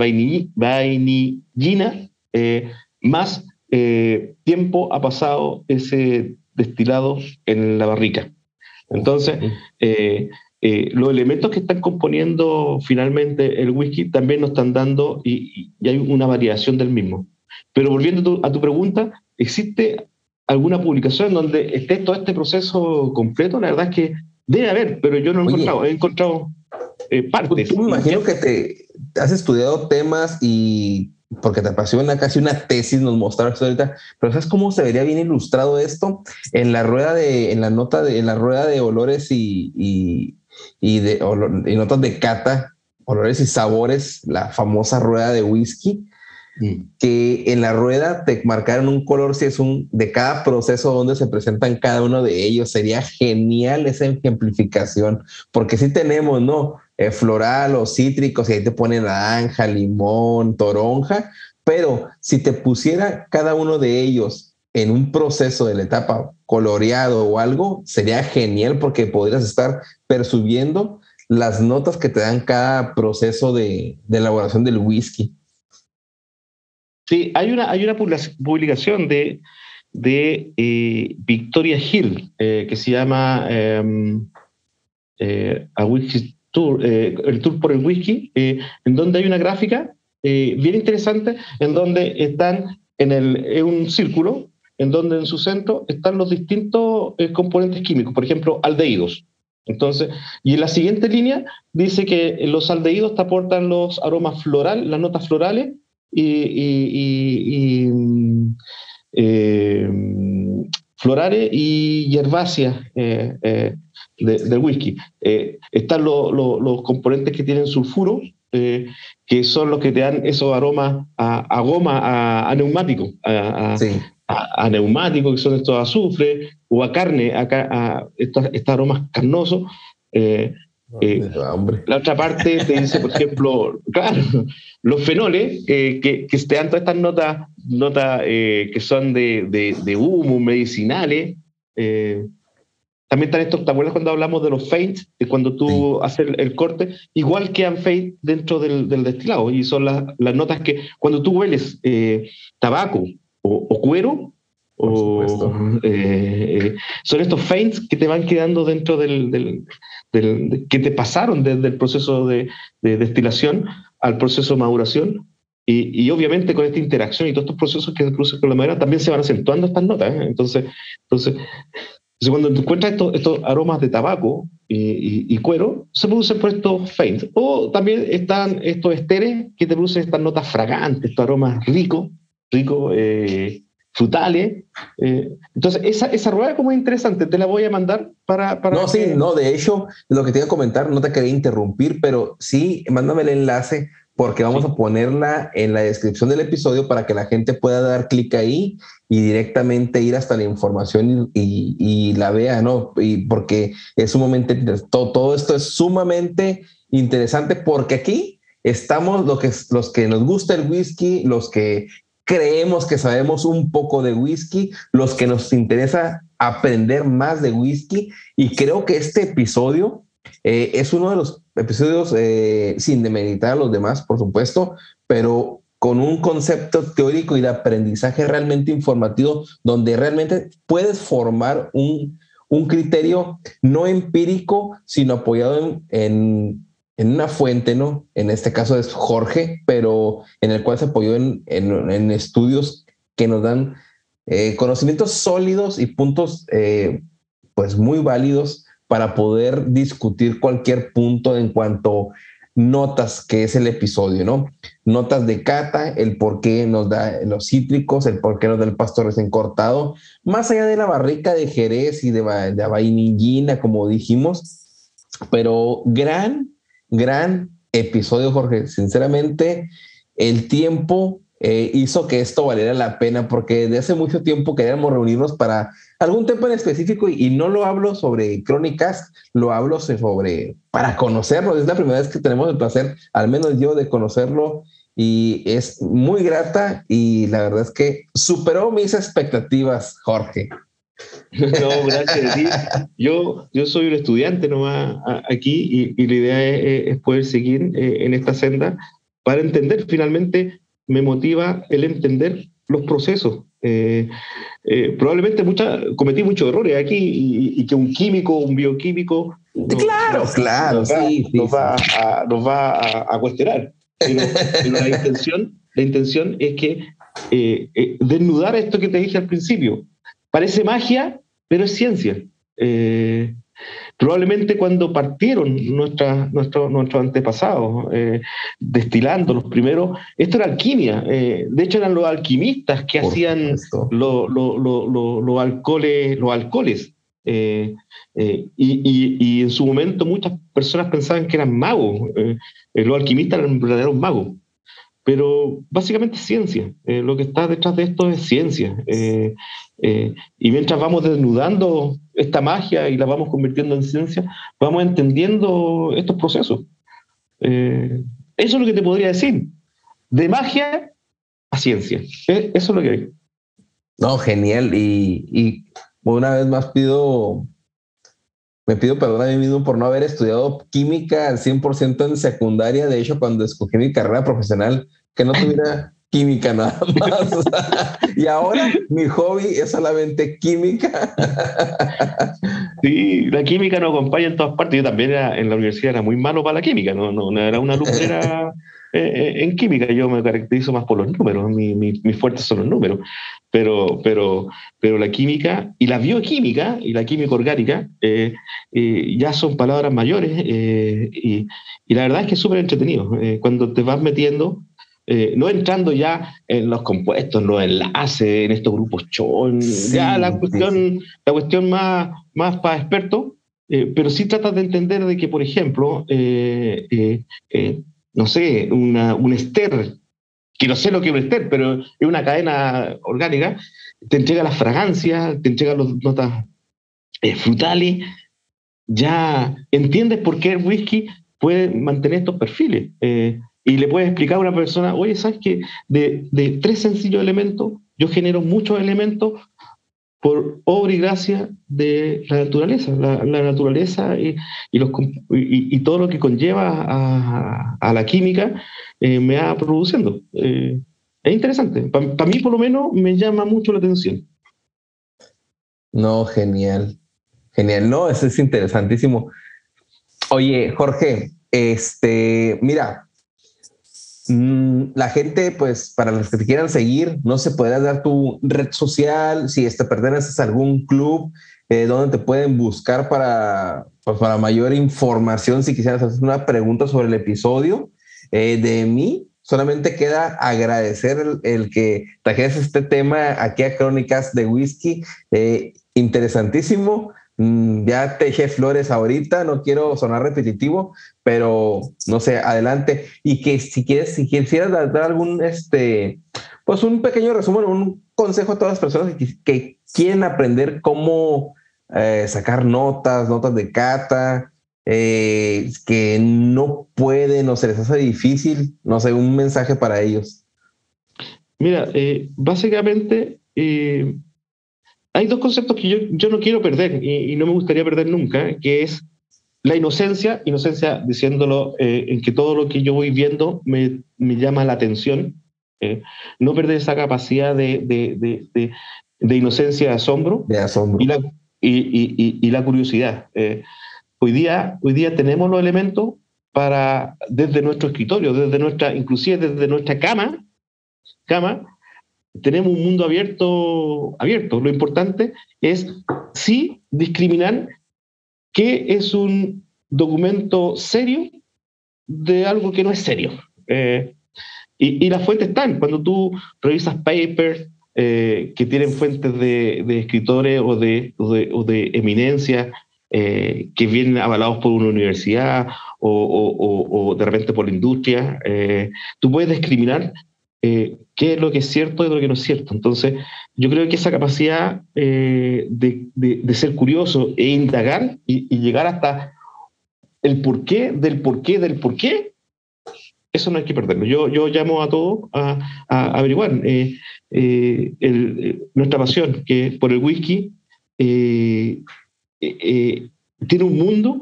vainillina, eh, más eh, tiempo ha pasado ese destilado en la barrica. Entonces, eh, eh, los elementos que están componiendo finalmente el whisky también nos están dando y, hay una variación del mismo. Pero volviendo a tu, pregunta, ¿existe alguna publicación donde esté todo este proceso completo? La verdad es que debe haber, pero yo no he encontrado. He encontrado eh, partes. Tú me imagino que te has estudiado temas y porque te apasiona casi una tesis, nos mostraron ahorita, pero ¿sabes cómo se vería bien ilustrado esto? En la rueda de, en la nota de, en la rueda de olores y, y, de, y notas de cata, olores y sabores, la famosa rueda de whisky. Mm. que en la rueda te marcaron un color si es un de cada proceso donde se presentan cada uno de ellos. Sería genial esa ejemplificación, porque si tenemos, ¿no? Eh, floral o cítricos y ahí te ponen naranja, limón, toronja, pero si te pusiera cada uno de ellos en un proceso de la etapa coloreado o algo, sería genial porque podrías estar percibiendo las notas que te dan cada proceso de, elaboración del whisky. Sí, hay una, hay una publicación de, de eh, Victoria Hill eh, que se llama em, eh, A Whisky Tour, el Tour por el Whisky, en donde hay una gráfica bien interesante en donde están en, el, en un círculo en donde en su centro están los distintos componentes químicos, por ejemplo, aldehídos. Entonces, y en la siguiente línea dice que los aldehídos te aportan los aromas florales, las notas florales y, eh, florales y hierbáceas eh, eh, del whisky. están los componentes que tienen sulfuro, que son los que te dan esos aromas a, goma, a, neumático, a, neumático, que son estos azufres, o a carne, a, a estos, aromas carnosos. Eh, eh, la otra parte te dice, por ejemplo, claro, los fenoles, eh, que, que, te dan todas estas notas, notas que son de, de, de humo, medicinales. también están estos, ¿te acuerdas cuando hablamos de los feints? De cuando tú haces el, corte, igual quedan feint dentro del, del, destilado. Y son las, las notas que cuando tú hueles tabaco o, o cuero, o, eh, son estos feints que te van quedando dentro del, del, que te pasaron desde el proceso de, destilación al proceso de maduración. Y, y, obviamente con esta interacción y todos estos procesos que se producen con la madera también se van acentuando estas notas. ¿eh? Entonces, entonces, cuando encuentras estos, estos aromas de tabaco y, y, cuero, se producen por estos feints. O también están estos esteres que te producen estas notas fragantes, estos aromas ricos, ricos eh, frutales. Eh, entonces, esa, esa rueda como es interesante, te la voy a mandar para... para no, sí, no, de hecho, lo que te iba a comentar, no te quería interrumpir, pero sí, mándame el enlace porque vamos a ponerla en la descripción del episodio para que la gente pueda dar clic ahí y directamente ir hasta la información y, y, la vea, ¿no? Y porque es sumamente, todo, todo esto es sumamente interesante porque aquí estamos lo que, los que nos gusta el whisky, los que creemos que sabemos un poco de whisky, los que nos interesa aprender más de whisky y creo que este episodio eh, es uno de los episodios eh, sin demeritar a los demás, por supuesto, pero con un concepto teórico y de aprendizaje realmente informativo, donde realmente puedes formar un, un criterio no empírico, sino apoyado en en una fuente, ¿no? En este caso es Jorge, pero en el cual se apoyó en, en, estudios que nos dan eh, conocimientos sólidos y puntos eh, pues muy válidos para poder discutir cualquier punto en cuanto notas que es el episodio, ¿no? Notas de cata, el por qué nos da los cítricos, el por qué nos da el pasto recién cortado, más allá de la barrica de Jerez y de, de vainillina, como dijimos, pero gran gran episodio, Jorge. Sinceramente, el tiempo eh, hizo que esto valiera la pena porque desde hace mucho tiempo queríamos reunirnos para algún tema en específico y, no lo hablo sobre crónicas, lo hablo sobre para conocerlo. Es la primera vez que tenemos el placer, al menos yo, de conocerlo y es muy grata y la verdad es que superó mis expectativas, Jorge. No, gracias. Yo, yo soy un estudiante nomás aquí y, la idea es, poder seguir eh, en esta senda para entender. Finalmente me motiva el entender los procesos. Eh, eh, probablemente mucha, cometí muchos errores aquí y, que un químico, un bioquímico... claro, claro, nos va, sí, nos, va a, nos va a, cuestionar. Pero, la, intención, la intención es que desnudar esto que te dije al principio Parece magia, pero es ciencia. Eh, probablemente cuando partieron nuestros antepasados, eh, destilando los primeros, esto era alquimia. Eh, de hecho, eran los alquimistas que hacían los alcoholes. Los alcoholes. Y, en su momento muchas personas pensaban que eran magos. los alquimistas eran verdaderos magos. Pero básicamente es ciencia. Eh, lo que está detrás de esto es ciencia. Eh, eh, y mientras vamos desnudando esta magia y la vamos convirtiendo en ciencia, vamos entendiendo estos procesos. eso es lo que te podría decir. De magia a ciencia. eso es lo que hay. No, genial. Y, y una vez más pido me pido perdón a mí mismo por no haber estudiado química al 100% en secundaria. De hecho, cuando escogí mi carrera profesional, que no tuviera química nada más. y ahora mi hobby es solamente química. sí, la química nos acompaña en todas partes. Yo también en la universidad era muy malo para la química, no, no, era una lumbrera eh, eh, en química yo me caracterizo más por los números, mis mi, mi fuertes son los números, pero, pero, pero la química y la bioquímica y la química orgánica eh, ya son palabras mayores y, y, la verdad es que es súper entretenido. cuando te vas metiendo, no entrando ya en los compuestos, en los enlaces, en estos grupos chon, ya la cuestión, la cuestión más, más para expertos, pero sí tratas de entender de que, por ejemplo, no sé, una, un ester, que no sé lo que es pero es una cadena orgánica, te entrega las fragancias, te entrega las notas eh, frutales, ya entiendes por qué el whisky puede mantener estos perfiles. Eh, y le puedes explicar a una persona, oye, ¿sabes que de, de tres sencillos elementos, yo genero muchos elementos por obra y gracia de la naturaleza, la, naturaleza y, y, todo lo que conlleva a, la química eh, me va produciendo. Eh, es interesante, para mí por lo menos me llama mucho la atención. No, genial, genial, no, eso es interesantísimo. Oye, Jorge, este, mira, la gente, pues, para los que te quieran seguir, no se puede dar tu red social, si te perteneces a algún club, eh, donde te pueden buscar para, pues, para mayor información, si quisieras hacer una pregunta sobre el episodio. Eh, de mí, solamente queda agradecer el, que trajeras este tema aquí a Crónicas de Whisky. Eh, interesantísimo. Mm, ya te flores ahorita, no quiero sonar repetitivo, pero no sé, adelante. Y que si quieres, si quisieras dar, algún, este, pues un pequeño resumen, un consejo a todas las personas que, quieren aprender cómo eh, sacar notas, notas de cata, eh, que no pueden o se les hace difícil, no sé, un mensaje para ellos. Mira, eh, básicamente hay dos conceptos que yo, yo no quiero perder y, no me gustaría perder nunca, que es la inocencia, inocencia diciéndolo eh, en que todo lo que yo voy viendo me, me llama la atención, eh, no perder esa capacidad de, de, de, de, inocencia, de asombro, de asombro. Y, la, y, y, la curiosidad. Eh, hoy, día, hoy día tenemos los elementos para, desde nuestro escritorio, desde nuestra, inclusive desde nuestra cama, cama tenemos un mundo abierto, abierto. Lo importante es sí discriminar qué es un documento serio de algo que no es serio. Eh, y, las fuentes están. Cuando tú revisas papers eh, que tienen fuentes de, escritores o de, o eh, que vienen avalados por una universidad o, o de repente por la industria, tú puedes discriminar eh, qué es lo que es cierto y lo que no es cierto. Entonces, yo creo que esa capacidad eh, de, ser curioso e indagar y, llegar hasta el porqué del porqué del porqué, eso no hay que perderlo. Yo, yo llamo a todos a, averiguar eh, nuestra pasión que por el whisky tiene un mundo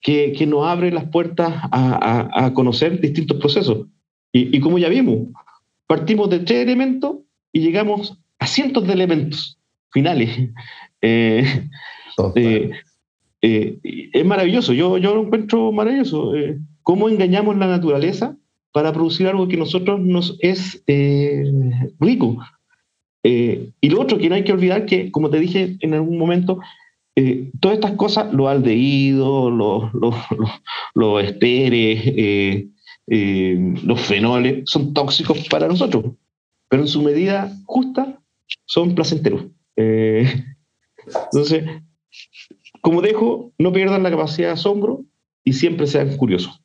que, nos abre las puertas a, conocer distintos procesos. Y, y como ya vimos, partimos de tres elementos y llegamos a cientos de elementos finales. Eh, eh, eh, es maravilloso, yo, yo lo encuentro maravilloso. ¿Cómo engañamos la naturaleza para producir algo que nosotros nos es rico? y lo otro que no hay que olvidar que, como te dije en algún momento, todas estas cosas, los aldehídos, los, los, los, los esteres, eh, los fenoles son tóxicos para nosotros, pero en su medida justa son placenteros. Eh, entonces, como dejo, no pierdan la capacidad de asombro y siempre sean curiosos.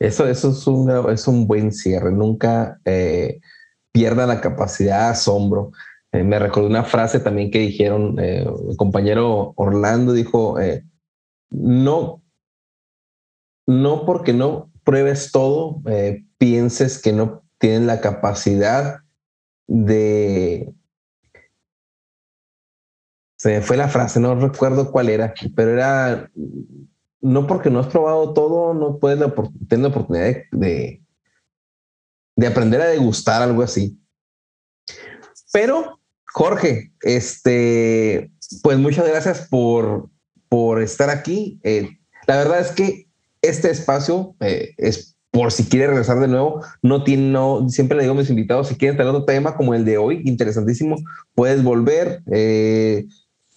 Eso, eso es, un, es un buen cierre. Nunca eh, la capacidad de asombro. Eh, me recordó una frase también que dijeron, eh, el compañero Orlando dijo, no, no porque no pruebes todo, pienses que no tienen la capacidad de... Se me fue la frase, no recuerdo cuál era, pero era no porque no has probado todo, no puedes tener la oportunidad de, de, aprender a degustar algo así. Pero, Jorge, este, pues muchas gracias por, por estar aquí. Eh, la verdad es que este espacio eh, es por si quieres regresar de nuevo, no tiene, no, siempre le digo a mis invitados, si quieren tener otro tema como el de hoy, interesantísimo, puedes volver. Eh,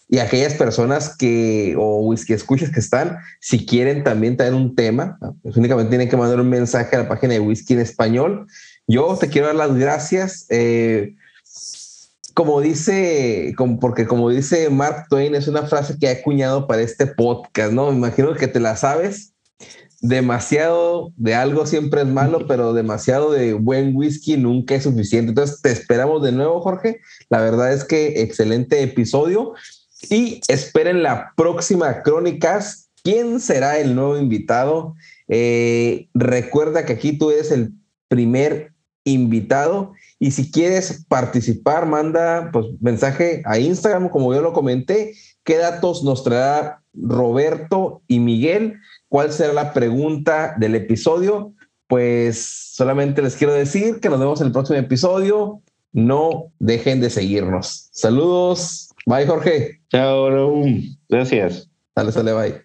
y aquellas personas que, o whisky escuchas que están, si quieren también traer un tema, pues únicamente tienen que mandar un mensaje a la página de Whisky en Español. Yo te quiero dar las gracias. Eh, como dice, como, porque como dice Mark Twain, es una frase que ha acuñado para este podcast, ¿no? Me imagino que te la sabes. Demasiado de algo siempre es malo, pero demasiado de buen whisky nunca es suficiente. Entonces te esperamos de nuevo, Jorge. La verdad es que excelente episodio. Y esperen la próxima Crónicas. ¿Quién será el nuevo invitado? Eh, recuerda que aquí tú eres el primer invitado y si quieres participar, manda pues, mensaje a Instagram, como yo lo comenté. ¿Qué datos nos traerá Roberto y Miguel? ¿Cuál será la pregunta del episodio? Pues solamente les quiero decir que nos vemos en el próximo episodio. No dejen de seguirnos. Saludos. Bye, Jorge. Chao, Raúl. Gracias. Dale, sale, bye.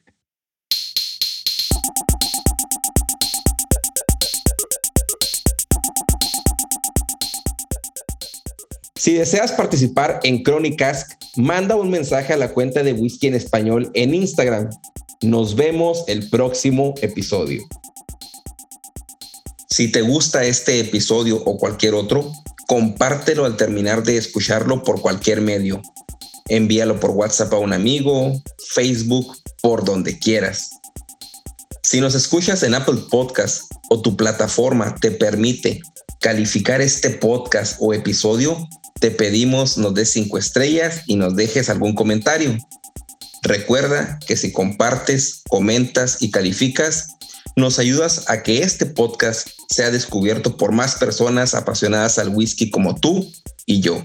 Si deseas participar en Crónicas, manda un mensaje a la cuenta de Whisky en Español en Instagram. Nos vemos el próximo episodio. Si te gusta este episodio o cualquier otro, compártelo al terminar de escucharlo por cualquier medio envíalo por WhatsApp a un amigo, Facebook, por donde quieras. Si nos escuchas en Apple Podcast o tu plataforma te permite calificar este podcast o episodio, te pedimos nos des cinco estrellas y nos dejes algún comentario. Recuerda que si compartes, comentas y calificas, nos ayudas a que este podcast sea descubierto por más personas apasionadas al whisky como tú y yo.